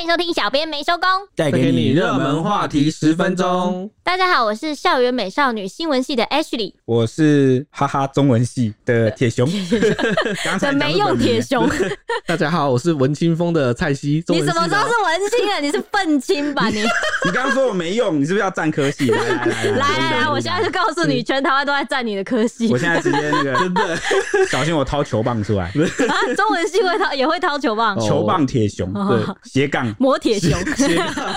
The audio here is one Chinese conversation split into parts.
欢迎收听《小编没收工》，带给你热门话题十分钟。大家好，我是校园美少女新闻系的 Ashley，我是哈哈中文系的铁熊，刚才没用铁熊。大家好，我是文青风的蔡西。你什么时候是文青啊？你是愤青吧？你你刚刚说我没用，你是不是要占科系？来来来来来来来，我现在就告诉你，全台湾都在占你的科系。我现在直接那个真的 小心我掏球棒出来啊！中文系会掏也会掏球棒，球棒铁熊对斜杠磨铁熊，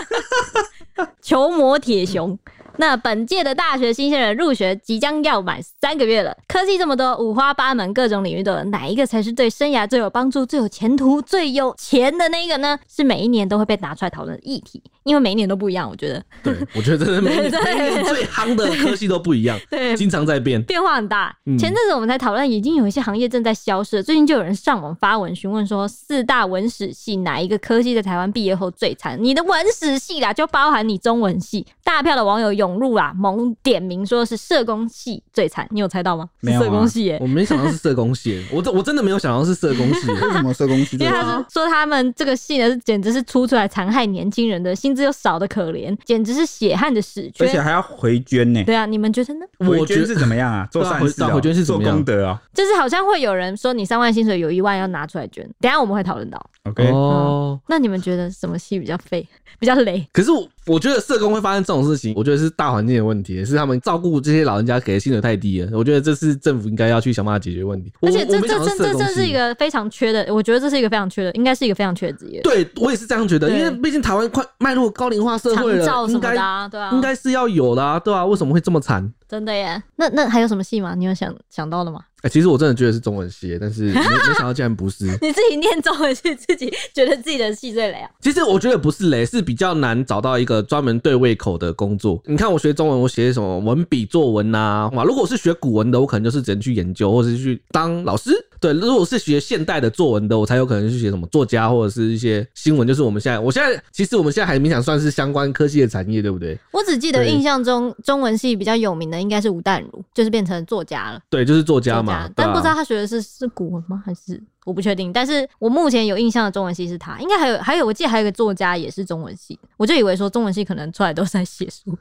球魔铁熊。那本届的大学新鲜人入学即将要满三个月了，科技这么多，五花八门，各种领域的哪一个才是对生涯最有帮助、最有前途、最有钱的那个呢？是每一年都会被拿出来讨论的议题，因为每一年都不一样。我觉得，对，我觉得真的 每年每年最夯的科系都不一样，对，经常在变，变化很大。前阵子我们才讨论，已经有一些行业正在消失，最近就有人上网发文询问说，四大文史系哪一个科系在台湾毕业后最惨？你的文史系啦，就包含你中文系，大票的网友涌入啦，猛点名说是社工系最惨，你有猜到吗？没有、啊，社工系耶，我没想到是社工系，我真我真的没有想到是社工系，为什么社工系？因为他是说他们这个系呢，简直是出出来残害年轻人的，薪资又少的可怜，简直是血汗的屎缺，而且还要回捐呢。对啊，你们觉得呢？回捐是怎么样啊？做善事、啊，回捐是做功德啊？就是好像会有人说你三万薪水有一万要拿出来捐，等下我们会讨论到。OK，哦、嗯，那你们觉得什么戏比较废，比较雷？可是我我觉得社工会发生这种事情，我觉得是大环境的问题，是他们照顾这些老人家给的薪水太低了。我觉得这是政府应该要去想办法解决问题。而且这这这这这是一个非常缺的，我觉得这是一个非常缺的，应该是一个非常缺的职业。对，我也是这样觉得，因为毕竟台湾快迈入高龄化社会了，应该对啊，应该是要有的啊，对啊，为什么会这么惨？真的耶？那那还有什么戏吗？你有想想到的吗？哎、欸，其实我真的觉得是中文系，但是 没没想到竟然不是。你自己念中文系，自己觉得自己的戏最雷啊？其实我觉得不是雷，是比较难找到一个专门对胃口的工作。你看我学中文，我写什么文笔作文呐、啊？哇，如果我是学古文的，我可能就是只能去研究，或者是去当老师。对，如果是学现代的作文的，我才有可能去写什么作家或者是一些新闻。就是我们现在，我现在其实我们现在还勉强算是相关科技的产业，对不对？我只记得印象中中文系比较有名的应该是吴淡如，就是变成作家了。对，就是作家嘛。但不知道他学的是是古文吗？还是我不确定。但是我目前有印象的中文系是他，应该还有还有，我记得还有个作家也是中文系，我就以为说中文系可能出来都是在写书，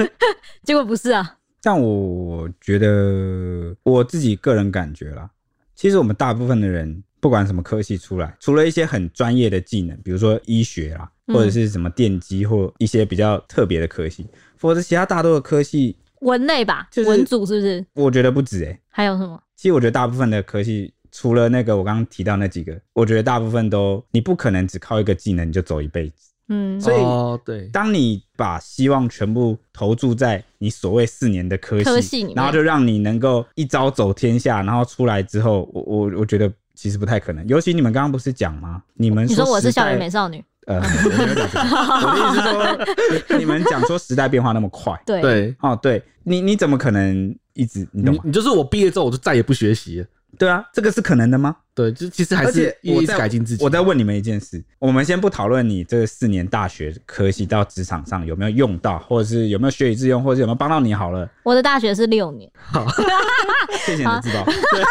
结果不是啊。但我觉得我自己个人感觉啦。其实我们大部分的人，不管什么科系出来，除了一些很专业的技能，比如说医学啦，或者是什么电机或一些比较特别的科系，否则其他大多的科系文类吧，就是文组是不是？我觉得不止诶、欸。还有什么？其实我觉得大部分的科系，除了那个我刚刚提到那几个，我觉得大部分都你不可能只靠一个技能你就走一辈子。嗯，所以对，当你把希望全部投注在你所谓四年的科系，科系然后就让你能够一招走天下，然后出来之后，我我我觉得其实不太可能。尤其你们刚刚不是讲吗？你们说你说我是校园美少女，呃，我没有讲，我的意思是说，你们讲说时代变化那么快，对对哦，对你你怎么可能一直你懂吗？你就是我毕业之后我就再也不学习了。对啊，这个是可能的吗？对，就其实还是一直改进自己。我再问你们一件事，我们先不讨论你这四年大学科系到职场上有没有用到，或者是有没有学以致用，或者是有没有帮到你好了。我的大学是六年，好，谢谢你的指导。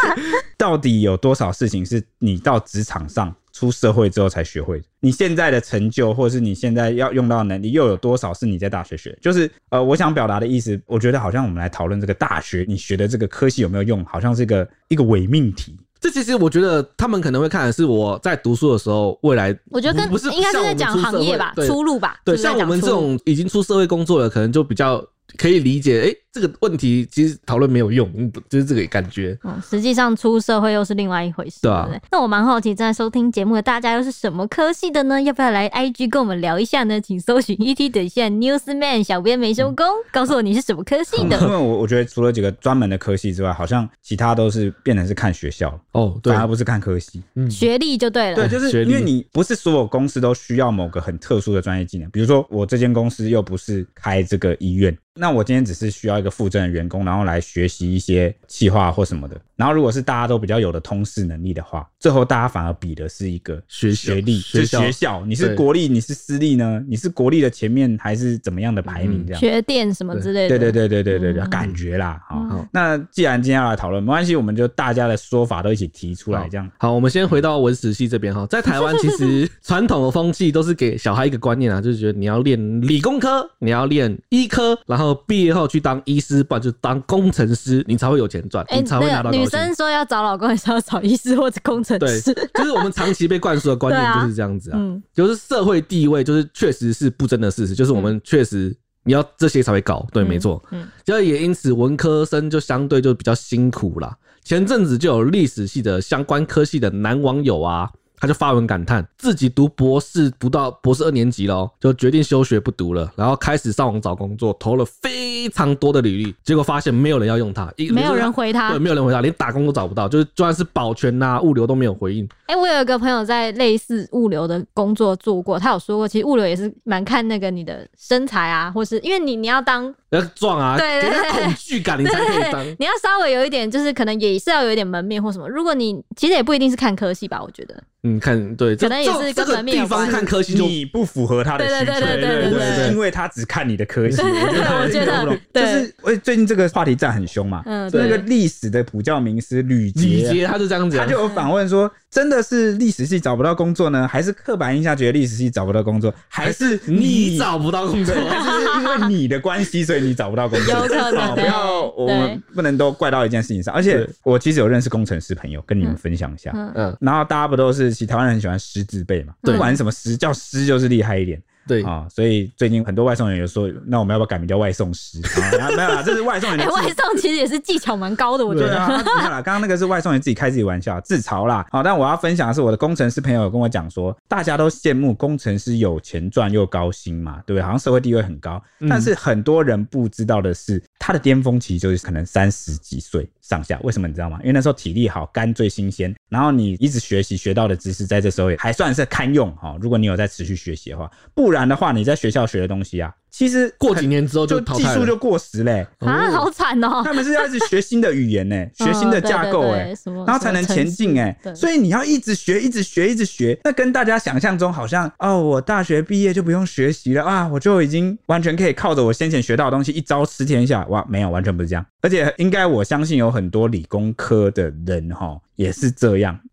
到底有多少事情是你到职场上？出社会之后才学会的，你现在的成就，或者是你现在要用到的能力，又有多少是你在大学学？就是呃，我想表达的意思，我觉得好像我们来讨论这个大学，你学的这个科系有没有用，好像是一个一个伪命题。这其实我觉得他们可能会看的是我在读书的时候，未来我觉得跟不是应该是在讲行业吧，出路吧。对，像我们这种已经出社会工作了，可能就比较。可以理解，哎、欸，这个问题其实讨论没有用，就是这个感觉。嗯，实际上出社会又是另外一回事，对那我蛮好奇，正在收听节目的大家又是什么科系的呢？要不要来 IG 跟我们聊一下呢？请搜寻 ET 等线 Newsman，小编没收工，嗯、告诉我你是什么科系的。嗯、因为我我觉得除了几个专门的科系之外，好像其他都是变成是看学校哦，对，反而不是看科系，嗯，学历就对了。对，就是因为你不是所有公司都需要某个很特殊的专业技能，比如说我这间公司又不是开这个医院。那我今天只是需要一一个附赠的员工，然后来学习一些企划或什么的。然后如果是大家都比较有的通识能力的话，最后大家反而比的是一个学学历，学校，学校，你是国立，你是私立呢？你是国立的前面还是怎么样的排名？这样学电什么之类的？对对对对对对对，嗯、感觉啦。好，嗯、那既然今天要来讨论，没关系，我们就大家的说法都一起提出来，这样好。好，我们先回到文史系这边哈，在台湾其实传统的风气都是给小孩一个观念啊，就是觉得你要练理工科，你要练医科，然后毕业后去当医师，不然就当工程师，你才会有钱赚，你才会拿到、女生说要找老公，还是要找医师或者工程师？对，就是我们长期被灌输的观念就是这样子啊，啊嗯、就是社会地位就是确实是不争的事实，就是我们确实你要这些才会搞，对，没错，嗯，就也因此文科生就相对就比较辛苦啦。前阵子就有历史系的相关科系的男网友啊。他就发文感叹，自己读博士读到博士二年级了，就决定休学不读了，然后开始上网找工作，投了非常多的履历，结果发现没有人要用他，没有人回他，对，没有人回他，连打工都找不到，就是就算是保全呐、啊、物流都没有回应。哎、欸，我有一个朋友在类似物流的工作做过，他有说过，其实物流也是蛮看那个你的身材啊，或是因为你你要当要壮啊，对对对，恐惧感你才可以当，你要稍微有一点，就是可能也是要有一点门面或什么。如果你其实也不一定是看科系吧，我觉得。嗯，看对，可能也是跟门面有关。这个地方看科系，你不符合他的需求，对对对对对对，因为他只看你的科系。对对对，我觉得，就是，我最近这个话题战很凶嘛。嗯，那个历史的普教名师吕捷，吕杰他就这样子，他就有访问说。真的是历史系找不到工作呢，还是刻板印象觉得历史系找不到工作，还是你找不到工作，还是因为你的关系所以你找不到工作？有可能，不要我们不能都怪到一件事情上。而且我其实有认识工程师朋友，跟你们分享一下。嗯，然后大家不都是其实台湾人很喜欢师字辈嘛？不管什么师，叫师就是厉害一点。对啊，所以最近很多外送员有说，那我们要不要改名叫外送师？啊，没有啦，这是外送员。哎，外送其实也是技巧蛮高的，我觉得。没有啦，刚刚那个是外送员自己开自己玩笑，自嘲啦。好，但我要分享的是，我的工程师朋友有跟我讲说，大家都羡慕工程师有钱赚又高薪嘛，对不对？好像社会地位很高，但是很多人不知道的是，他的巅峰期就是可能三十几岁。上下为什么你知道吗？因为那时候体力好，肝最新鲜，然后你一直学习学到的知识，在这时候也还算是堪用哈。如果你有在持续学习的话，不然的话，你在学校学的东西啊。其实过几年之后就技术就过时嘞，啊，好惨哦！他们是要一直学新的语言呢，学新的架构哎，然后才能前进哎。所以你要一直学，一直学，一直学。那跟大家想象中好像哦，我大学毕业就不用学习了啊，我就已经完全可以靠着我先前学到的东西一招吃天下哇？没有，完全不是这样。而且应该我相信有很多理工科的人哈也是这样哎。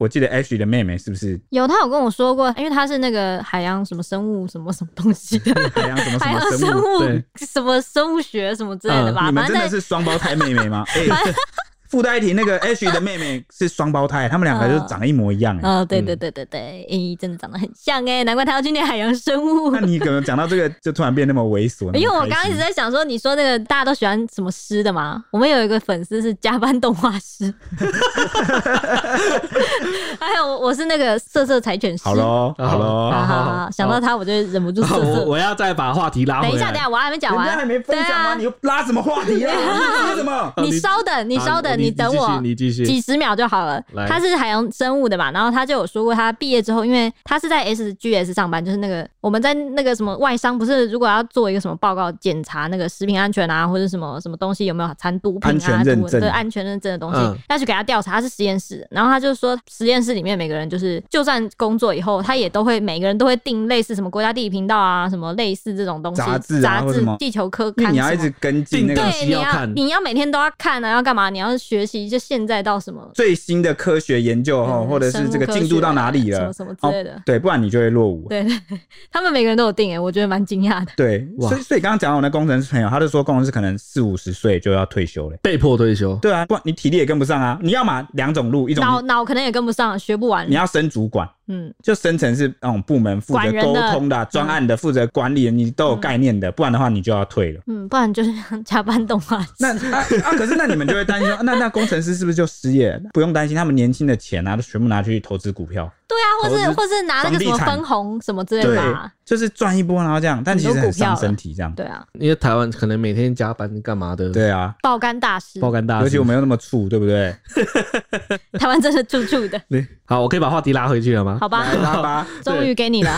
我记得 Ashley 的妹妹是不是有？她有跟我说过，因为她是那个海洋什么生物什么什么东西的，海洋什么什么生物，对什么生物学什么之类的吧？嗯、你们真的是双胞胎妹妹吗？欸附带一提，那个 H 的妹妹是双胞胎，他们两个就长得一模一样。哦，对对对对对，哎，真的长得很像哎，难怪他要去念海洋生物。那你可能讲到这个，就突然变那么猥琐？因为我刚刚一直在想说，你说那个大家都喜欢什么诗的嘛？我们有一个粉丝是加班动画师，还有我是那个色色柴犬师。好喽，好喽，好好好，想到他我就忍不住色色。我要再把话题拉回来。等一下，等一下，我还没讲完，人家还没分享吗？你又拉什么话题啊？你什么？你稍等，你稍等。你等我，你继续，几十秒就好了。他是海洋生物的嘛，然后他就有说过，他毕业之后，因为他是在 SGS 上班，就是那个我们在那个什么外商，不是如果要做一个什么报告检查那个食品安全啊，或者什么什么东西有没有掺毒品啊，安全认证，对安全认证的东西，要去给他调查。他是实验室，然后他就说，实验室里面每个人就是，就算工作以后，他也都会每个人都会定类似什么国家地理频道啊，什么类似这种东西杂志杂志地球科刊，你要一直跟进那个，对，你要你要每天都要看啊，要干嘛？你要学习，就现在到什么最新的科学研究哈，或者是这个进度到哪里了，什么什么之类的。对，不然你就会落伍。对，他们每个人都有定诶，我觉得蛮惊讶的。对，所以所以刚刚讲到我那工程师朋友，他就说工程师可能四五十岁就要退休了，被迫退休。对啊，不然你体力也跟不上啊。你要嘛两种路，一种脑脑可能也跟不上，学不完。你要升主管。嗯，就生成是那种部门负责沟通的、专案的、负责管理的，你都有概念的，不然的话你就要退了。嗯，不然就是加班动画。那啊啊，可是那你们就会担心说，那那工程师是不是就失业？不用担心，他们年轻的钱啊，都全部拿去投资股票。对啊，或是或是拿那个什么分红什么之类的就是赚一波，然后这样，但其实很伤身体，这样。对啊，因为台湾可能每天加班干嘛的，，对啊，爆肝大师，爆肝大师，而且我没有那么怵，对不对？台湾真是处处的，好，我可以把话题拉回去了吗？好吧。来，拉吧，终于给你了。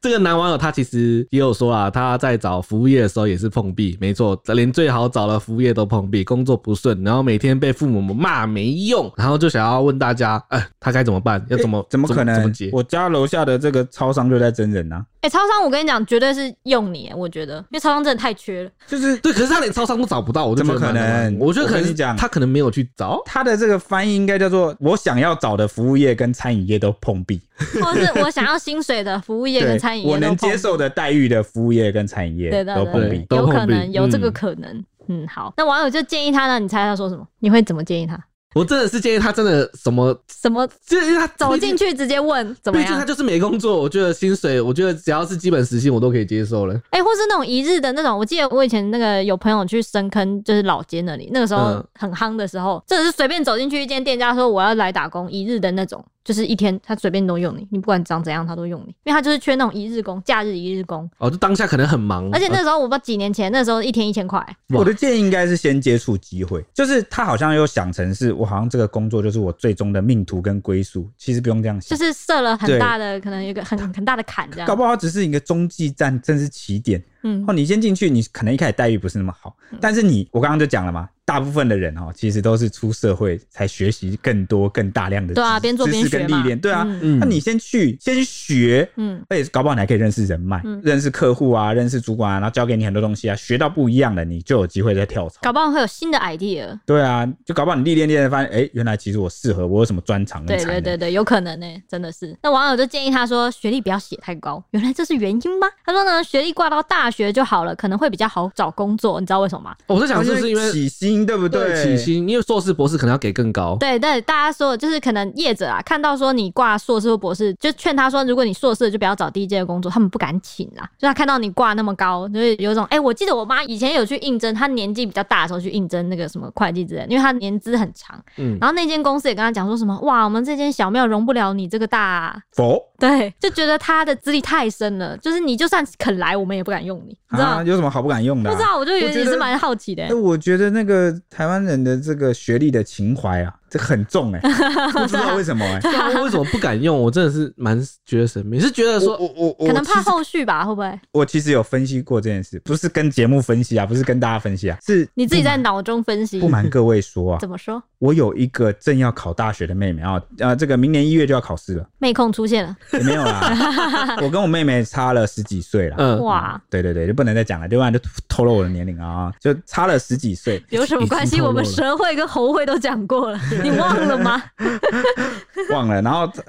这个男网友他其实也有说啊，他在找服务业的时候也是碰壁，没错，连最好找的服务业都碰壁，工作不顺，然后每天被父母骂没用，然后就想要问大家，哎，他该怎么办？要怎么、欸怎么可怎么能解？？我家楼下的这个超商就在真人啊，哎、超商，我跟你讲，绝对是用你，我觉得，因为超商真的太缺了。就是对，可是他连超商都找不到，我怎么可能我觉得可能讲他可能没有去找。他的这个翻译应该叫做“我想要找的服务业跟餐饮业都碰壁或是我想要薪水的服务”，业跟餐饮业我能接受的待遇的服务业跟餐饮对的，业都碰壁对。有可都碰壁能有这个嗯可能。嗯，好，那网友就建议他呢，你猜他说什么？你会怎么建议他？我真的是建议他真的什么，什么就是他走进去直接问怎么样？毕竟他就是没工作，我觉得薪水，我觉得只要是基本时薪，我都可以接受了。哎、或是那种一日的那种，我记得我以前那个有朋友去深坑，就是老街那里，那个时候嗯很夯的时候，真的是随便走进去一间店家说我要来打工一日的那种，就是一天他随便都用你，你不管长怎样他都用你，因为他就是缺那种一日工，假日一日工，哦，就当下可能很忙，而且那时候我不知道几年前，那时候一天一千块，我的建议应该是先接触机会，就是他好像又想成是我好像这个工作就是我最终的命途跟归宿，其实不用这样想，就是设了很大的可能有一个很很大的坎这样。搞不好只是一个中继站，真是起点。嗯。哦，你先进去，你可能一开始待遇不是那么好，但是你我刚刚就讲了嘛，大部分的人哦，其实都是出社会才学习更多、更大量的对啊知边做边知识跟学练，对啊，那你先去先学，嗯，而且搞不好你还可以认识人脉、嗯认识客户啊，认识主管啊，然后教给你很多东西啊，学到不一样的，你就有机会再跳槽。搞不好会有新的 idea。对啊，就搞不好你历练练发现，哎、原来其实我适合，我有什么专长跟对。对对对，有可能呢、真的是。那网友就建议他说，学历不要写太高。原来这是原因吗？他说呢，学历挂到大学就好了，可能会比较好找工作。你知道为什么吗？我在想是不是因为起薪，对不对？起薪，因为硕士博士可能要给更高。对对，大家说就是可能业者啊，看到说你挂硕士或博士，就劝他说，如果你硕士就不要找第一阶的工作，他们不敢请啊。就他看到你挂那么高，就是有一种哎、我记得我妈以前有去应征，她年纪比较大的时候去应征那个什么会计之类的，因为她年资很长。嗯，然后那间公司也跟他讲说什么，哇，我们这间小庙容不了你这个大。否对，就觉得他的资历太深了，就是你就算肯来，我们也不敢用你，你知道啊，吗？有什么好不敢用的、啊？不知道，我就觉我觉得得也是蛮好奇的、哎、我觉得那个台湾人的这个学历的情怀啊，这很重哎、不知道为什么哎、对啊，为什么不敢用？我真的是蛮觉得神秘，是觉得我说我我我可能怕后续吧，会不会？我其实有分析过这件事，不是跟节目分析啊，不是跟大家分析啊，是你自己在脑中分析不。瞒各位说啊，怎么说？我有一个正要考大学的妹妹啊，呃，这个明年一月就要考试了，妹控出现了，也没有啦，我跟我妹妹差了十几岁了。嗯，哇，对对对，就不能再讲了，要不然就透露我的年龄啊，就差了十几岁。有什么关系？我们蛇会跟猴会都讲过了，你忘了吗？忘了，然后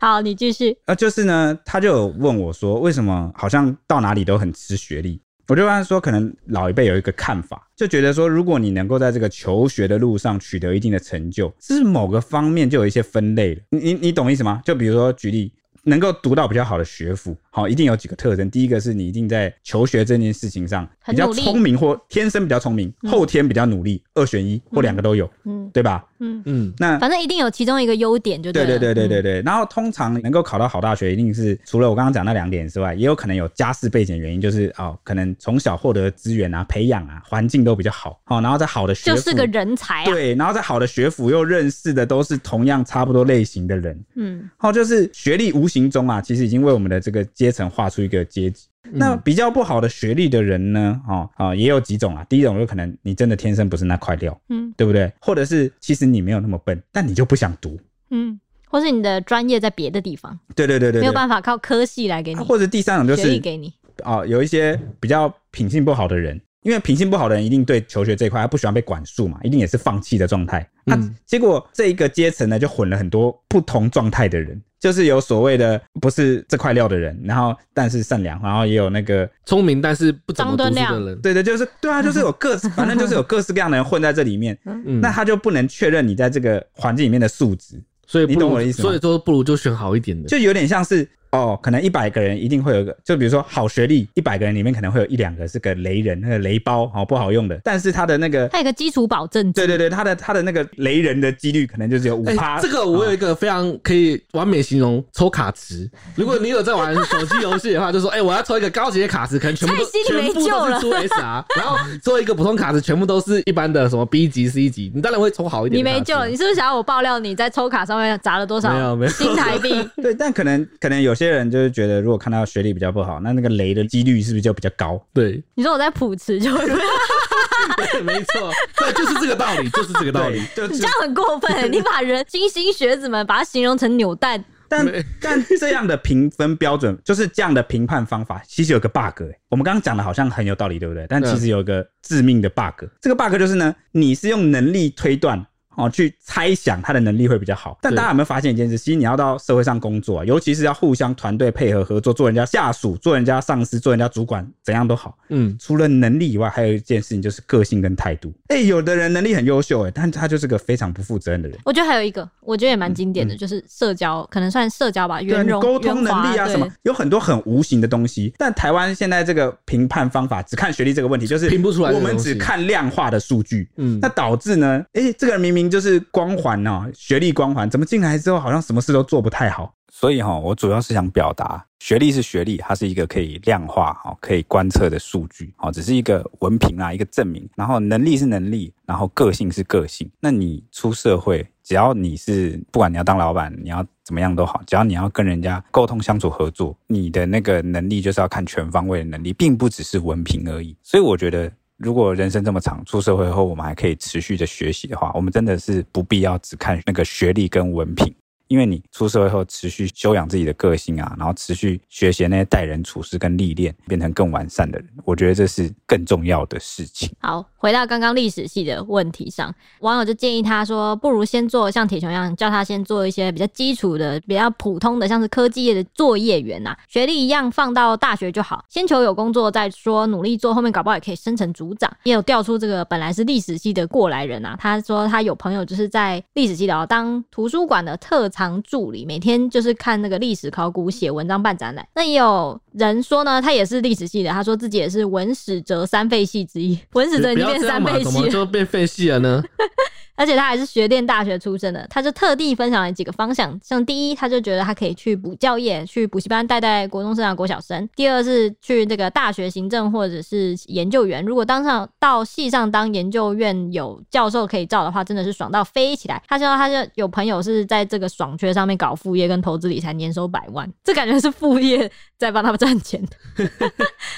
好，你继续。呃，就是呢，他就有问我说，为什么好像到哪里都很吃学历？我就跟他说，可能老一辈有一个看法，就觉得说，如果你能够在这个求学的路上取得一定的成就，这是某个方面就有一些分类了。你你你懂意思吗？就比如说举例，能够读到比较好的学府，好，一定有几个特征。第一个是你一定在求学这件事情上比较聪明，或天生比较聪明，后天比较努力，二选一或两个都有，嗯对吧？嗯，嗯，那反正一定有其中一个优点，就对了。对对对对嗯对，然后通常能够考到好大学，一定是除了我刚刚讲那两点之外，也有可能有家世背景原因，就是哦，可能从小获得资源啊、培养啊、环境都比较好，哦，然后在好的学府，就是个人才啊。对，然后在好的学府又认识的都是同样差不多类型的人，嗯，哦，就是学历无形中啊，其实已经为我们的这个阶层画出一个阶级。那比较不好的学历的人呢，哦啊、也有几种啊。第一种有可能你真的天生不是那块料，嗯对不对？或者是其实你没有那么笨，但你就不想读。嗯，或是你的专业在别的地方，对对对对对，没有办法靠科系来给你啊，或者第三种就是学历给你。哦，有一些比较品性不好的人，因为品性不好的人一定对求学这一块他不喜欢被管束嘛，一定也是放弃的状态。那、嗯结果这一个阶层呢，就混了很多不同状态的人，就是有所谓的不是这块料的人，然后但是善良，然后也有那个聪明但是不怎么读书的人，对对，就是对啊，就是有各 反正就是有各式各样的人混在这里面，嗯，那他就不能确认你在这个环境里面的素质，所以你懂我的意思吗？所以说不如就选好一点的，就有点像是哦，可能一百个人一定会有一个，就比如说好学历，一百个人里面可能会有一两个是个雷人，那个雷包哦不好用的，但是他的那个他有个基础保证，对对对，他的他的那个雷人的几率可能就只有五趴。这个我有一个非常可以完美形容抽卡池，如果你有在玩手机游戏的话，就说哎我要抽一个高级的卡池，可能全部都全部都是出 SR，然后抽一个普通卡池，全部都是一般的什么 B 级 C 级，你当然会抽好一点。你没救了，你是不是想要我爆料你在抽卡上面砸了多少？没有没有新台币。对，但可能可能有些人就是觉得，如果看到学历比较不好，那那个雷的几率是不是就比较高？对，你说我在普池就会。对，没错，对，就是这个道理，就是这个道理。就你这样很过分，你把人金星学子们把它形容成扭蛋。但 但这样的评分标准，就是这样的评判方法，其实有个 bug 哎。我们刚刚讲的好像很有道理，对不对？但其实有一个致命的 bug，这个 bug 就是呢，你是用能力推断。哦，去猜想他的能力会比较好，但大家有没有发现一件事？其实你要到社会上工作啊，尤其是要互相团队配合合作，做人家下属，做人家上司，做人家主管，怎样都好。嗯，除了能力以外，还有一件事情就是个性跟态度。哎、欸，有的人能力很优秀，哎，但他就是个非常不负责任的人。我觉得还有一个，我觉得也蛮经典的，嗯、就是社交，可能算社交吧，圆融、沟通能力啊什么，有很多很无形的东西。但台湾现在这个评判方法只看学历这个问题，就是评不出来。我们只看量化的数据，嗯，那导致呢，哎、欸，这个人明明就是光。环哦，学历光环怎么进来之后好像什么事都做不太好？所以哈，我主要是想表达，学历是学历，它是一个可以量化、哈可以观测的数据，哦，只是一个文凭啊，一个证明。然后能力是能力，然后个性是个性。那你出社会，只要你是不管你要当老板，你要怎么样都好，只要你要跟人家沟通相处合作，你的那个能力就是要看全方位的能力，并不只是文凭而已。所以我觉得。如果人生这么长，出社会后我们还可以持续的学习的话，我们真的是不必要只看那个学历跟文凭。因为你出社会后持续修养自己的个性啊，然后持续学习那些待人处事跟历练，变成更完善的人，我觉得这是更重要的事情。好，回到刚刚历史系的问题上，网友就建议他说，不如先做像铁雄一样，叫他先做一些比较基础的、比较普通的，像是科技业的作业员呐，学历一样放到大学就好，先求有工作再说，努力做，后面搞不好也可以升成组长。也有调出这个本来是历史系的过来人啊，他说他有朋友就是在历史系的当图书馆的特长。助理，每天就是看那个历史考古、写文章、办展览。那也有人说呢，他也是历史系的，他说自己也是文史哲三废系之一。文史哲已经变三废系了，怎么就变废系了呢？而且他还是学电大学出身的，他就特地分享了几个方向，像第一，他就觉得他可以去补教业，去补习班带带国中生啊、国小生；第二是去这个大学行政或者是研究员，如果当上到系上当研究院有教授可以照的话，真的是爽到飞起来。他知道他就有朋友是在这个爽缺上面搞副业跟投资理财，年收百万，这感觉是副业在帮他们赚钱。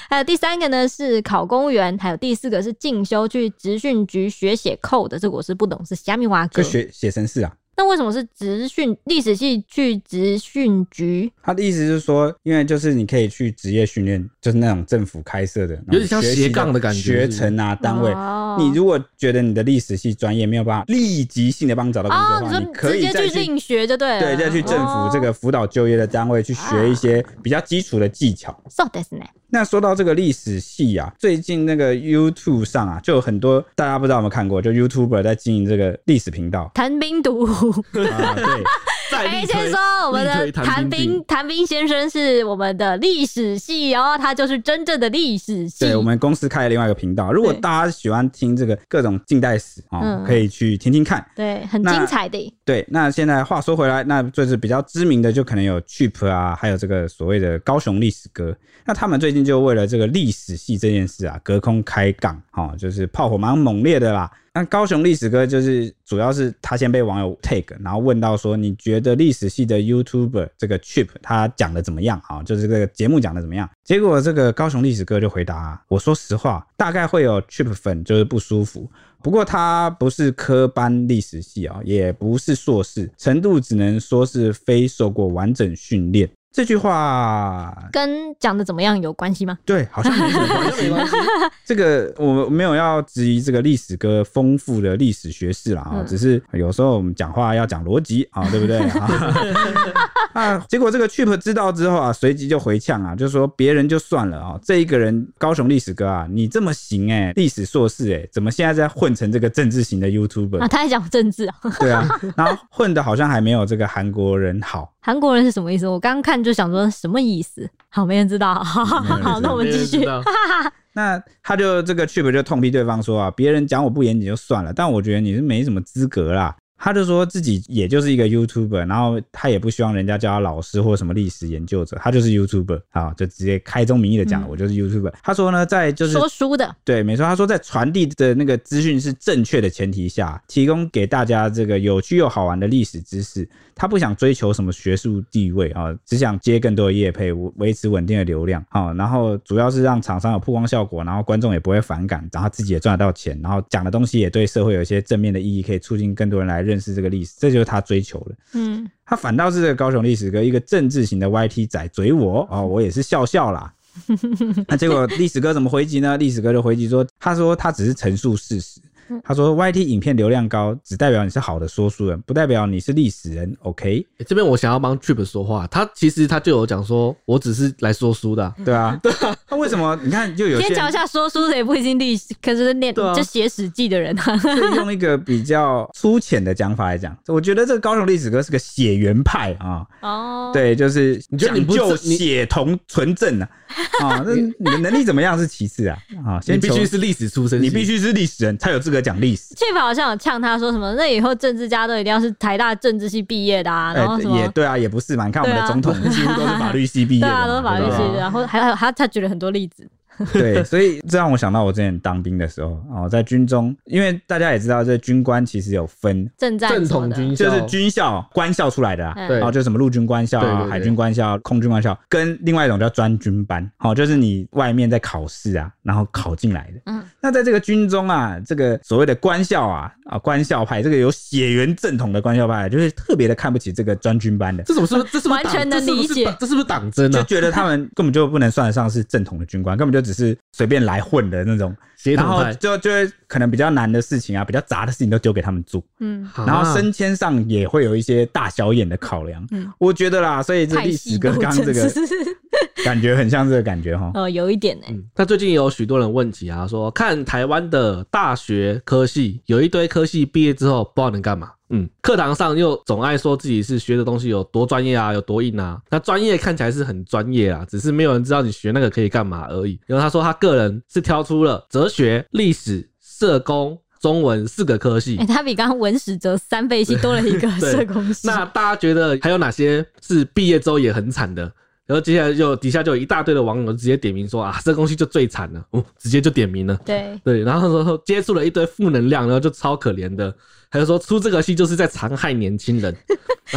还有第三个呢是考公务员，还有第四个是进修去职训局学写 code 的，这个我是不懂。是虾米蛙哥，学写程式啊？那为什么是职训历史系去职训局？他的意思是说，因为就是你可以去职业训练，就是那种政府开设的，有点像斜杠的感觉，学程啊单位。你如果觉得你的历史系专业没有办法立即性的帮你找到工作的话，你可以再去另学，就对了，对，再去政府这个辅导就业的单位去学一些比较基础的技巧。So this 呢？那说到这个历史系啊，最近那个 YouTube 上啊，就有很多大家不知道有没有看过，就 YouTuber 在经营这个历史频道。谈兵读啊，对。哎，先说我们的谭兵，谭兵先生是我们的历史系哦，他就是真正的历史系。对，我们公司开了另外一个频道，如果大家喜欢听这个各种近代史啊，哦嗯、可以去听听看。对，很精彩的。对，那现在话说回来，那就是比较知名的，就可能有 Cheap 啊，还有这个所谓的高雄历史哥。那他们最近就为了这个历史系这件事啊，隔空开杠，哦，就是炮火蛮猛烈的啦。那高雄历史哥就是主要是他先被网友 take，然后问到说，你觉得历史系的 YouTuber 这个 Chip 他讲的怎么样啊？就是这个节目讲的怎么样？结果这个高雄历史哥就回答：我说实话，大概会有 Chip 粉就是不舒服，不过他不是科班历史系啊，也不是硕士，程度只能说是非受过完整训练。这句话跟讲的怎么样有关系吗？对，好像没什么关系。关系。这个我没有要质疑这个历史哥丰富的历史学识啦啊，只是有时候我们讲话要讲逻辑啊，对不对 啊？啊，结果这个 Cheap 知道之后啊，随即就回呛啊，就说别人就算了啊、喔，这一个人高雄历史哥啊，你这么行哎、欸，历史硕士哎、欸，怎么现在在混成这个政治型的 YouTuber 啊？他还讲政治啊？对啊，然后混的好像还没有这个韩国人好。韩国人是什么意思？我刚刚看就想说什么意思？好，没人知道。好，好，那我们继续。那他就这个 Cheap 就痛批对方说啊，别人讲我不严谨就算了，但我觉得你是没什么资格啦。他就说自己也就是一个 YouTuber，然后他也不希望人家叫他老师或什么历史研究者，他就是 YouTuber 啊，就直接开宗明义的讲，我就是 YouTuber。他说呢，在就是说书的，对，没错。他说在传递的那个资讯是正确的前提下，提供给大家这个有趣又好玩的历史知识。他不想追求什么学术地位啊，只想接更多的业配，维持稳定的流量啊。然后主要是让厂商有曝光效果，然后观众也不会反感，然后自己也赚得到钱，然后讲的东西也对社会有一些正面的意义，可以促进更多人来认识这个历史。这就是他追求的。嗯，他反倒是这个高雄历史哥一个政治型的 YT 仔嘴我哦，我也是笑笑啦。那结果历史哥怎么回击呢？历史哥就回击说，他说他只是陈述事实。他说：“YT 影片流量高，只代表你是好的说书人，不代表你是历史人。”OK，欸、这边我想要帮 Cheap 说话，他其实他就有讲说，我只是来说书的、啊，对啊，对啊。他为什么你看就有先讲一下说书的也不一定历史，可是念、啊、就写史记的人啊，用一个比较粗浅的讲法来讲，我觉得这个高雄历史哥是个血缘派啊。哦，对，就是你觉得你不就血同纯正啊？啊，那你的能力怎么样是其次啊？啊，先必须是历史出身，你必须是历史人才有资格讲历史。Cheap 好像有呛他说什么，那以后政治家都一定要是台大政治系毕业的啊，然后什么、欸、也对啊，也不是嘛。你看我们的总统 几乎都是法律系毕业的，对啊，都是法律系的。然后还有他他举了很多例子。对，所以这让我想到我之前当兵的时候哦，在军中，因为大家也知道，这军官其实有分正战正统军校，就是军校官校出来的啊，对，然后就什么陆军官校啊、海军官校、空军官校，跟另外一种叫专军班，好，就是你外面在考试啊，然后考进来的。嗯，那在这个军中啊，这个所谓的官校啊啊官校派，这个有血缘正统的官校派，就是特别的看不起这个专军班的。这怎么是？这是完全能理解？这是不是党争呢？就觉得他们根本就不能算得上是正统的军官，根本就只是随便来混的那种，然后就就会可能比较难的事情啊，比较杂的事情都丢给他们做，嗯，然后升迁上也会有一些大小眼的考量，嗯，我觉得啦，所以这历史跟刚这个感觉很像这个感觉哈，哦，有一点呢。那最近有许多人问起啊，说看台湾的大学科系，有一堆科系毕业之后不知道能干嘛。嗯，课堂上又总爱说自己是学的东西有多专业啊，有多硬啊。那专业看起来是很专业啊，只是没有人知道你学那个可以干嘛而已。然后他说他个人是挑出了哲学、历史、社工、中文四个科系。哎、欸，他比刚刚文史哲三倍系多了一个 社工系。那大家觉得还有哪些是毕业之后也很惨的？然后接下来就底下就有一大堆的网友直接点名说啊，这东西就最惨了，哦，直接就点名了。对。对，然后说接触了一堆负能量，然后就超可怜的，还有说出这个戏就是在残害年轻人，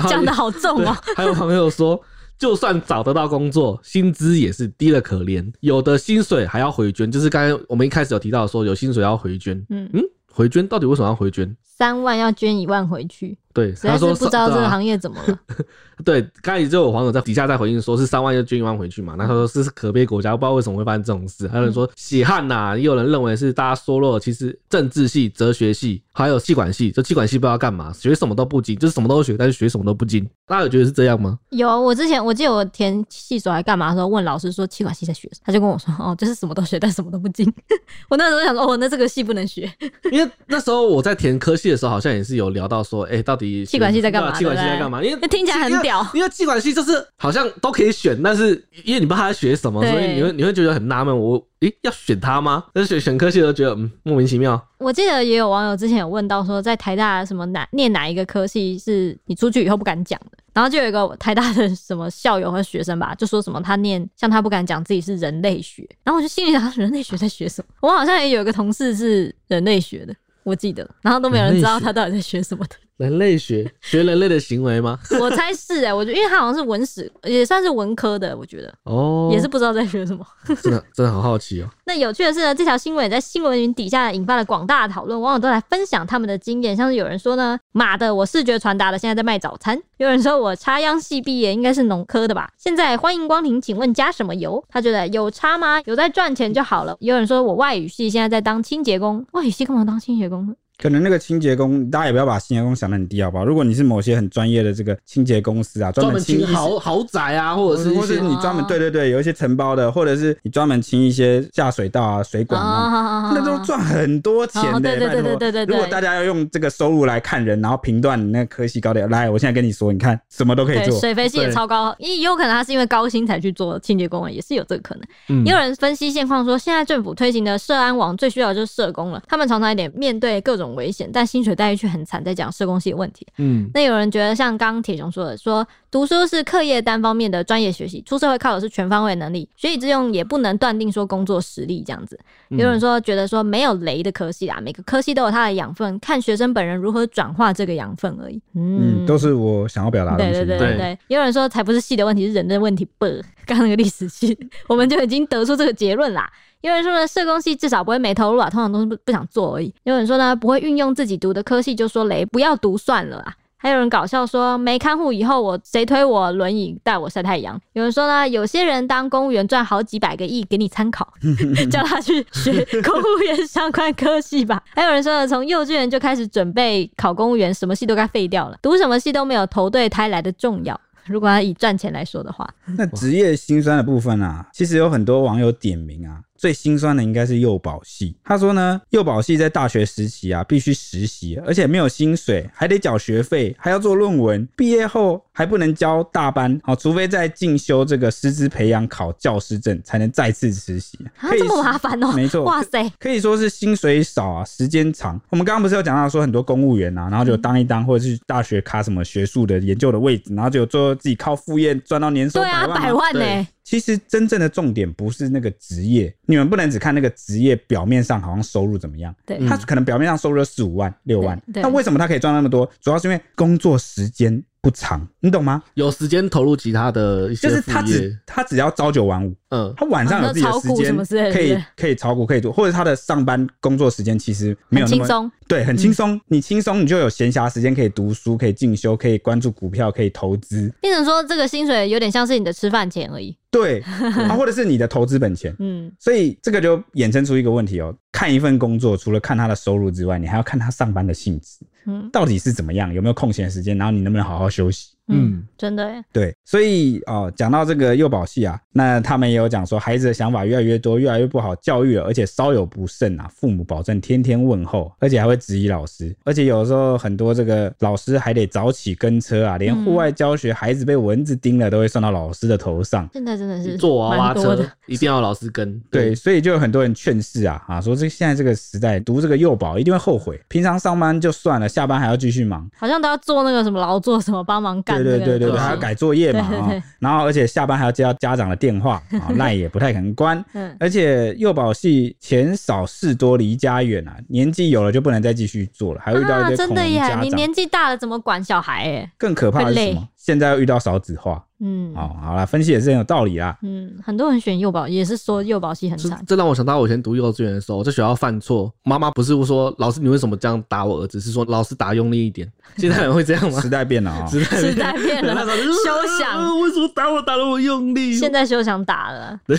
讲的好重哦。还有朋友说，就算找得到工作，薪资也是低的可怜，有的薪水还要回捐，就是刚才我们一开始有提到说有薪水要回捐，嗯。嗯，回捐？到底为什么要回捐？三万要捐一万回去。对，他说不知道这个行业怎么了。对，刚才就有网友在底下在回应说，是三万要捐一万回去嘛？那他说这是可悲国家，不知道为什么会发生这种事。还有人说血汗呐，也有人认为是大家说了，其实政治系、哲学系还有气管系，这气管系不知道干嘛，学什么都不精，就是什么都学，但是学什么都不精。大家有觉得是这样吗？有，我之前我记得我填系所还干嘛的时候，问老师说气管系在学他就跟我说哦，就是什么都学，但什么都不精。我那时候想说哦，那这个系不能学，因为那时候我在填科系的时候，好像也是有聊到说，哎、欸，到底气管系在干嘛？气管系在干嘛？因为听起来很屌，因为气管系就是好像都可以选，但是因为你不知道他在学什么，所以你会你会觉得很纳闷。我诶、欸，要选他吗？但是选选科系都觉得嗯莫名其妙。我记得也有网友之前有问到说，在台大什么哪念哪一个科系是你出去以后不敢讲的？然后就有一个台大的什么校友和学生吧，就说什么他念像他不敢讲自己是人类学，然后我就心里想人类学在学什么？我好像也有一个同事是人类学的。我记得，然后都没有人知道他到底在学什么的。人类学，学人类的行为吗？我猜是哎、欸，我觉得因为他好像是文史，也算是文科的，我觉得哦，也是不知道在学什么。真的真的好好奇哦。那有趣的是呢，这条新闻也在新闻云底下引发了广大的讨论，网友都来分享他们的经验，像是有人说呢，妈的，我视觉传达的现在在卖早餐；有人说我插秧系毕业，应该是农科的吧？现在欢迎光临，请问加什么油？他觉得有差吗？有在赚钱就好了。有人说我外语系现在在当清洁工，外语系干嘛当清洁工呢？可能那个清洁工，大家也不要把清洁工想得很低，好不好？如果你是某些很专业的这个清洁公司啊，专门清豪豪宅啊，或者是或是你专门对对对，有一些承包的，或者是你专门清一些下水道啊、水管啊，那都赚很多钱的。对对对对对对。如果大家要用这个收入来看人，然后评断你那科系高低，来，我现在跟你说，你看什么都可以做，水肥系也超高，也有可能他是因为高薪才去做清洁工，也是有这个可能。也有人分析现况说，现在政府推行的社安网最需要的就是社工了，他们常常一点面对各种危险，但薪水待遇却很惨，在讲社工系的问题。嗯，那有人觉得像刚刚铁雄说的，说读书是课业单方面的专业学习，出社会靠的是全方位能力，学以致用也不能断定说工作实力这样子。有人说觉得说没有雷的科系啊，每个科系都有它的养分，看学生本人如何转化这个养分而已。嗯，都是我想要表达的。对对对对对。有人说才不是系的问题，是人的问题。不，刚刚那个历史系，我们就已经得出这个结论啦。有人说呢，社工系至少不会没投入啊，通常都是不不想做而已。有人说呢，不会运用自己读的科系，就说雷，不要读算了啊。还有人搞笑说，没看护以后，我谁推我轮椅带我晒太阳？有人说呢，有些人当公务员赚好几百个亿，给你参考，叫他去学 公务员相关科系吧。还有人说呢，从幼稚园就开始准备考公务员，什么系都该废掉了，读什么系都没有投对胎来的重要。如果要以赚钱来说的话，那职业心酸的部分啊，其实有很多网友点名啊。最心酸的应该是幼保系。他说呢，幼保系在大学时期啊，必须实习，而且没有薪水，还得缴学费，还要做论文，毕业后还不能教大班，好，除非在进修这个师资培养考教师证，才能再次实习。啊，这么麻烦哦？没错，哇塞，可以说是薪水少啊，时间长。我们刚刚不是有讲到说很多公务员啊，然后就当一当，或者是大学卡什么学术的研究的位置，然后就最后自己靠副业赚到年收百万，对啊，百万呢、欸。其实真正的重点不是那个职业，你们不能只看那个职业表面上好像收入怎么样，对，他可能表面上收入四五万、六万，那为什么他可以赚那么多？主要是因为工作时间不长，你懂吗？有时间投入其他的一些，就是他只他只要朝九晚五，嗯，他晚上有自己的时间可以可以炒股可以做，或者他的上班工作时间其实没有那么轻松，对，很轻松。你轻松，你就有闲暇时间可以读书，可以进修，可以关注股票，可以投资。变成说这个薪水有点像是你的吃饭钱而已。对，啊，或者是你的投资本钱，嗯，所以这个就衍生出一个问题哦。看一份工作，除了看他的收入之外，你还要看他上班的性质，嗯，到底是怎么样，有没有空闲时间，然后你能不能好好休息。嗯，真的耶。对，所以哦，讲到这个幼保系啊，那他们也有讲说，孩子的想法越来越多，越来越不好教育了，而且稍有不慎啊，父母保证天天问候，而且还会质疑老师，而且有时候很多这个老师还得早起跟车啊，连户外教学，孩子被蚊子叮了都会算到老师的头上。现在真的是坐娃娃车一定要老师跟。对，所以就有很多人劝世啊，啊，说这现在这个时代读这个幼保一定会后悔，平常上班就算了，下班还要继续忙，好像都要做那个什么劳作什么帮忙干。对对对对对。改作业嘛，然后而且下班还要接到家长的电话，啊，赖也不太可能关。嗯，而且幼保系钱少事多，离家远啊，年纪有了就不能再继续做了，还会遇到一些恐龙家长。你年纪大了怎么管小孩？哎，更可怕的是什么？现在又遇到少子化。嗯，好，好啦，分析也是很有道理啦。嗯，很多人选幼保也是说幼保系很惨。这让我想到我以前读幼稚园的时候，我在学校犯错，妈妈不是说老师你为什么这样打我儿子，是说老师打用力一点。现在人会这样吗？时代变了啊，时代变了，休想！为什么打我打的我用力？现在休想打了。对。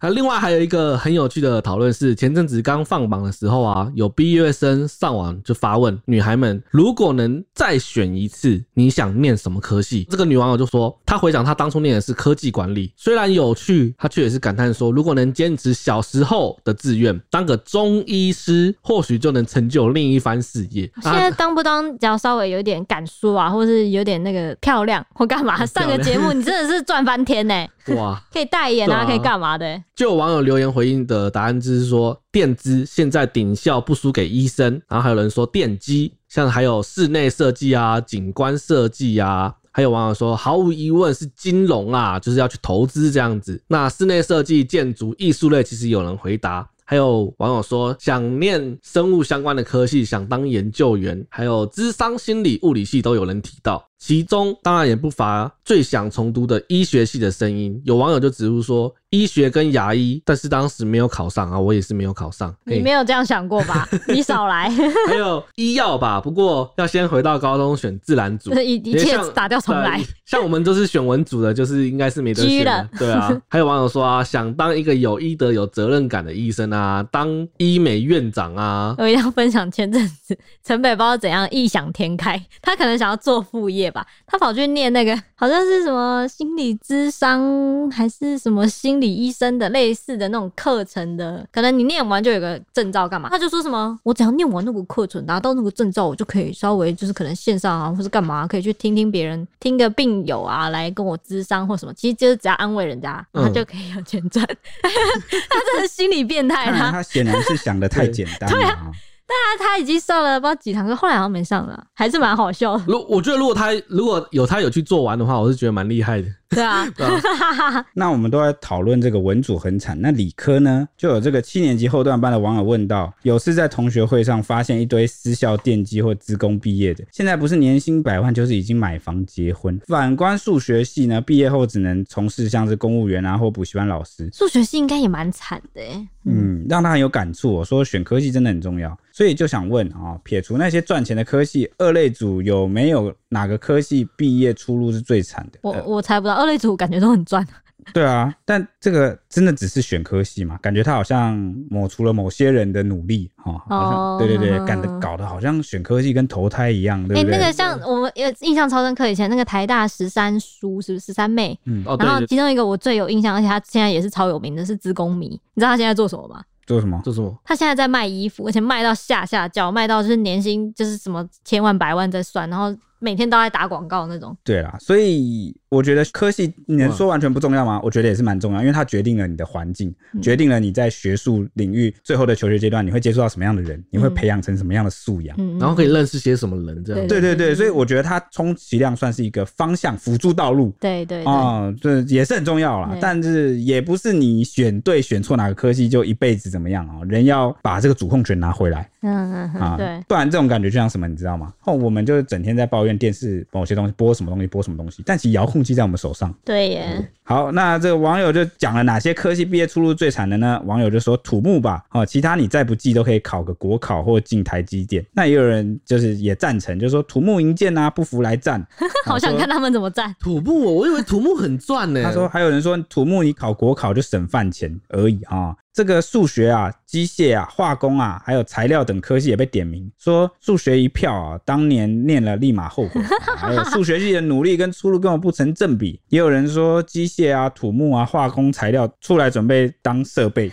另外还有一个很有趣的讨论是，前阵子刚放榜的时候啊，有毕业生上网就发问女孩们，如果能再选一次，你想念什么科系？这个女网友就说，他回想他当初念的是科技管理，虽然有趣，他却也是感叹说，如果能坚持小时候的志愿，当个中医师，或许就能成就另一番事业。现在当不当，只要稍微有点敢说啊，或是有点那个漂亮或干嘛，上个节目你真的是赚翻天呢！哇，可以代言啊，啊可以干嘛的？就有网友留言回应的答案就是说，电资现在顶校不输给医生，然后还有人说电机，像还有室内设计啊、景观设计啊。还有网友说，毫无疑问是金融啊，就是要去投资这样子。那室内设计、建筑、艺术类，其实有人回答。还有网友说，想念生物相关的科系，想当研究员，还有智商心理、物理系都有人提到。其中当然也不乏最想重读的医学系的声音。有网友就指出说。医学跟牙医，但是当时没有考上啊，我也是没有考上。你没有这样想过吧？你少来。还有医药吧，不过要先回到高中选自然组，一一切打掉重来。像我们都是选文组的，就是应该是没得选的。对啊，还有网友说啊，想当一个有医德、有责任感的医生啊，当医美院长啊。我一定要分享前阵子陈北不知道怎样异想天开，他可能想要做副业吧，他跑去念那个好像是什么心理咨商还是什么心。理医生的类似的那种课程的，可能你念完就有个证照干嘛？他就说什么，我只要念完那个课程，拿到那个证照，我就可以稍微就是可能线上啊，或是干嘛，可以去听听别人，听个病友啊来跟我咨商或什么，其实就是只要安慰人家，他就可以有钱赚。嗯、他这是心理变态，他他显然是想的太简单了。对啊对啊，他已经上了不知道几堂课，后来好像没上了，还是蛮好笑。如我觉得，如果他如果有他有去做完的话，我是觉得蛮厉害的。对啊，那我们都在讨论这个文组很惨，那理科呢？就有这个七年级后段班的网友问到，有次在同学会上发现一堆私校电机或职工毕业的，现在不是年薪百万，就是已经买房结婚。反观数学系呢，毕业后只能从事像是公务员啊或补习班老师。数学系应该也蛮惨的，嗯，嗯，让他很有感触。我说选科系真的很重要，所以就想问啊，撇除那些赚钱的科系，二类组有没有哪个科系毕业出路是最惨的？我我猜不知道。二类组感觉都很赚，对啊，但这个真的只是选科系嘛？感觉他好像抹除了某些人的努力哈，好像对对对，搞得搞得好像选科系跟投胎一样，对不对？哎，那个像我们印象超深刻，以前那个台大十三叔是不是十三妹？嗯，然后其中一个我最有印象，而且他现在也是超有名的，是资工迷。你知道他现在做什么吗？做什么？做什么？他现在在卖衣服，而且卖到下下叫，卖到就是年薪就是什么千万百万在算，然后。每天都在打广告那种，对啦，所以我觉得科系你能说完全不重要吗？我觉得也是蛮重要，因为它决定了你的环境，决定了你在学术领域最后的求学阶段你会接触到什么样的人，你会培养成什么样的素养，然后可以认识些什么人，这样。对对对，所以我觉得它充其量算是一个方向辅助道路。对对啊，这也是很重要啦，但是也不是你选对选错哪个科系就一辈子怎么样啊，人要把这个主控权拿回来。嗯嗯啊，对，不然这种感觉就像什么，你知道吗？哦，我们就整天在抱怨电视某些东西播什么东西播什么东西，但其实遥控器在我们手上。对耶。嗯、好，那这个网友就讲了哪些科系毕业出路最惨的呢？网友就说土木吧，哦，其他你再不济都可以考个国考或进台积电。那也有人就是也赞成，就是说土木营建啊，不服来战。好想看他们怎么战。土木，我以为土木很赚呢。他说还有人说土木你考国考就省饭钱而已啊。这个数学啊、机械啊、化工啊，还有材料等科技也被点名，说数学一票啊，当年念了立马后悔。还有数学系的努力跟出路根本不成正比。也有人说机械啊、土木啊、化工材料出来准备当设备。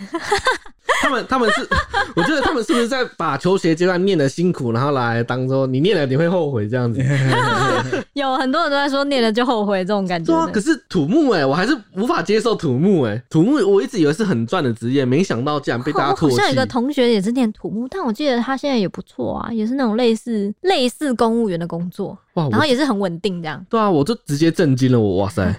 他们他们是，我觉得他们是不是在把求学阶段念的辛苦，然后来当做你念了你会后悔这样子？有很多人都在说念了就后悔这种感觉。对啊，可是土木哎、欸，我还是无法接受土木哎、欸，土木我一直以为是很赚的职业，没想到竟然被大家唾弃。我好像有一个同学也是念土木，但我记得他现在也不错啊，也是那种类似类似公务员的工作。然后也是很稳定这样。对啊，我就直接震惊了我，哇塞！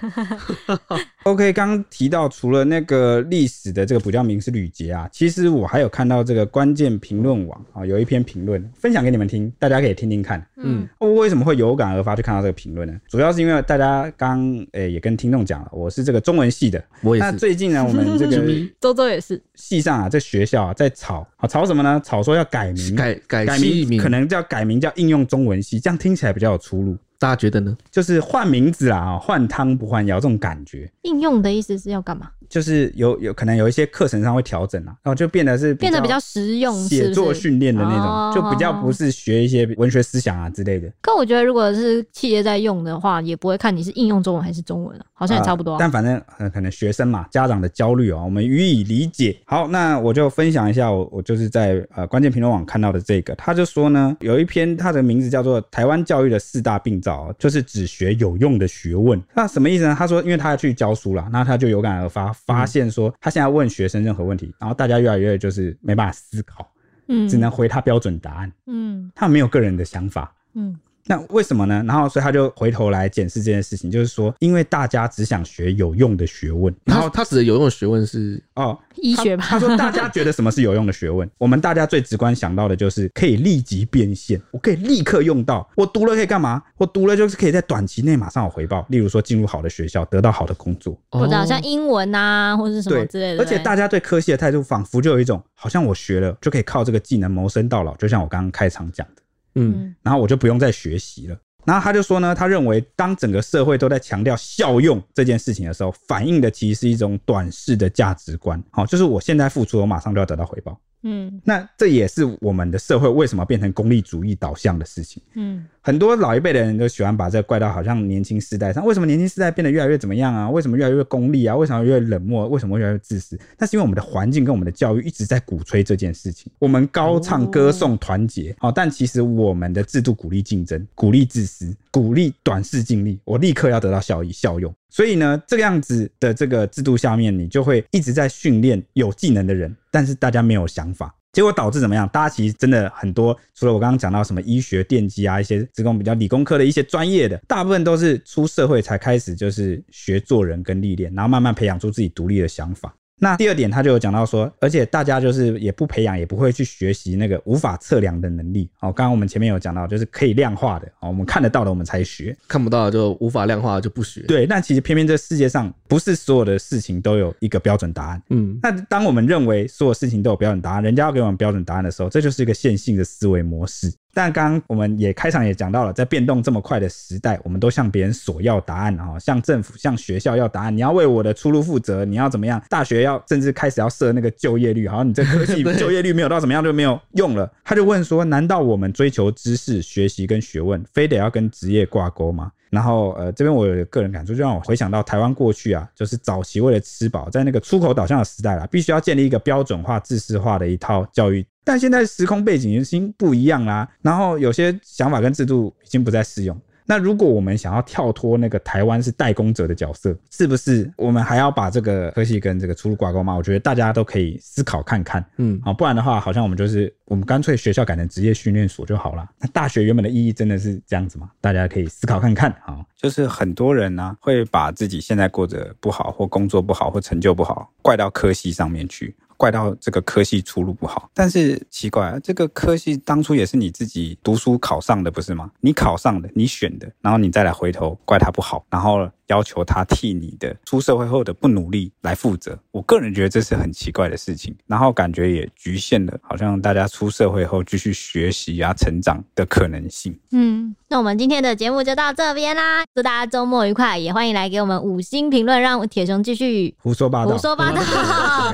OK，刚刚提到除了那个历史的这个补教名师吕杰啊，其实我还有看到这个关键评论网啊有一篇评论分享给你们听，大家可以听听看。嗯，我为什么会有感而发去看到这个评论呢？主要是因为大家刚诶也跟听众讲了，我是这个中文系的，我也是。那最近呢，我们这个 周周也是系上啊，在学校啊在吵啊吵什么呢？吵说要改名，改改改名，可能叫改名叫应用中文系，这样听起来比较有出路。大家觉得呢？就是换名字啊，换汤不换药这种感觉。应用的意思是要干嘛？就是有有可能有一些课程上会调整啊，然后就变得是变得比较实用，写作训练的那种，就比较不是学一些文学思想啊之类的。可我觉得，如果是企业在用的话，也不会看你是应用中文还是中文啊，好像也差不多。但反正可能学生嘛，家长的焦虑啊，我们予以理解。好，那我就分享一下我我就是在呃关键评论网看到的这个，他就说呢，有一篇他的名字叫做《台湾教育的四大病灶》，就是只学有用的学问。那什么意思呢？他说，因为他要去教书了，那他就有感而发，发现说。他现在问学生任何问题，然后大家越来越就是没办法思考，嗯，只能回他标准答案，嗯，他没有个人的想法，嗯，那为什么呢？然后所以他就回头来检视这件事情，就是说，因为大家只想学有用的学问。然后他，他指的有用的学问是哦，医学吧？他说大家觉得什么是有用的学问？我们大家最直观想到的就是可以立即变现，我可以立刻用到。我读了可以干嘛？我读了就是可以在短期内马上有回报。例如说进入好的学校，得到好的工作，或者像英文啊，或者是什么之类的。而且大家对科系的态度，仿佛就有一种好像我学了就可以靠这个技能谋生到老，就像我刚刚开场讲的，嗯，然后我就不用再学习了。然后他就说呢，他认为当整个社会都在强调效用这件事情的时候，反映的其实是一种短视的价值观。好，就是我现在付出，我马上就要得到回报。嗯，那这也是我们的社会为什么变成功利主义导向的事情。嗯，很多老一辈的人都喜欢把这个怪到好像年轻世代上。为什么年轻世代变得越来越怎么样啊？为什么越来越功利啊？为什么越来越冷漠？为什么越来越自私？那是因为我们的环境跟我们的教育一直在鼓吹这件事情。我们高唱歌颂团结，哦，但其实我们的制度鼓励竞争，鼓励自私，鼓励短视尽力。我立刻要得到效益效用。所以呢，这个样子的这个制度下面，你就会一直在训练有技能的人，但是大家没有想法，结果导致怎么样？大家其实真的很多，除了我刚刚讲到什么医学、电机啊，一些职工比较理工科的一些专业的，大部分都是出社会才开始就是学做人跟历练，然后慢慢培养出自己独立的想法。那第二点，他就有讲到说，而且大家就是也不培养，也不会去学习那个无法测量的能力。哦，刚刚我们前面有讲到，就是可以量化的，哦，我们看得到的我们才学，看不到的就无法量化就不学。对，但其实偏偏这世界上不是所有的事情都有一个标准答案。嗯，那当我们认为所有事情都有标准答案，人家要给我们标准答案的时候，这就是一个线性的思维模式。但刚刚我们也开场也讲到了，在变动这么快的时代，我们都向别人索要答案哈，向政府、向学校要答案。你要为我的出路负责，你要怎么样？大学要甚至开始要设那个就业率，好，你这科技就业率没有到怎么样就没有用了。他就问说：难道我们追求知识、学习跟学问，非得要跟职业挂钩吗？然后呃，这边我有个人感触，就让我回想到台湾过去啊，就是早期为了吃饱，在那个出口导向的时代啦，必须要建立一个标准化、制式化的一套教育。但现在时空背景已经不一样啦，然后有些想法跟制度已经不再适用。那如果我们想要跳脱那个台湾是代工者的角色，是不是我们还要把这个科系跟这个出路挂钩吗？我觉得大家都可以思考看看，嗯，好，不然的话，好像我们就是我们干脆学校改成职业训练所就好了。那大学原本的意义真的是这样子吗？大家可以思考看看啊。就是很多人呢、啊、会把自己现在过得不好，或工作不好，或成就不好，怪到科系上面去。怪到这个科系出路不好，但是奇怪啊，这个科系当初也是你自己读书考上的，不是吗？你考上的，你选的，然后你再来回头怪他不好，然后要求他替你的出社会后的不努力来负责。我个人觉得这是很奇怪的事情，然后感觉也局限了，好像大家出社会后继续学习啊、成长的可能性。嗯，那我们今天的节目就到这边啦，祝大家周末愉快，也欢迎来给我们五星评论，让铁雄继续胡说八道，胡说八道，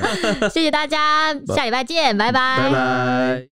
谢谢。大家下礼拜见，拜拜。拜拜。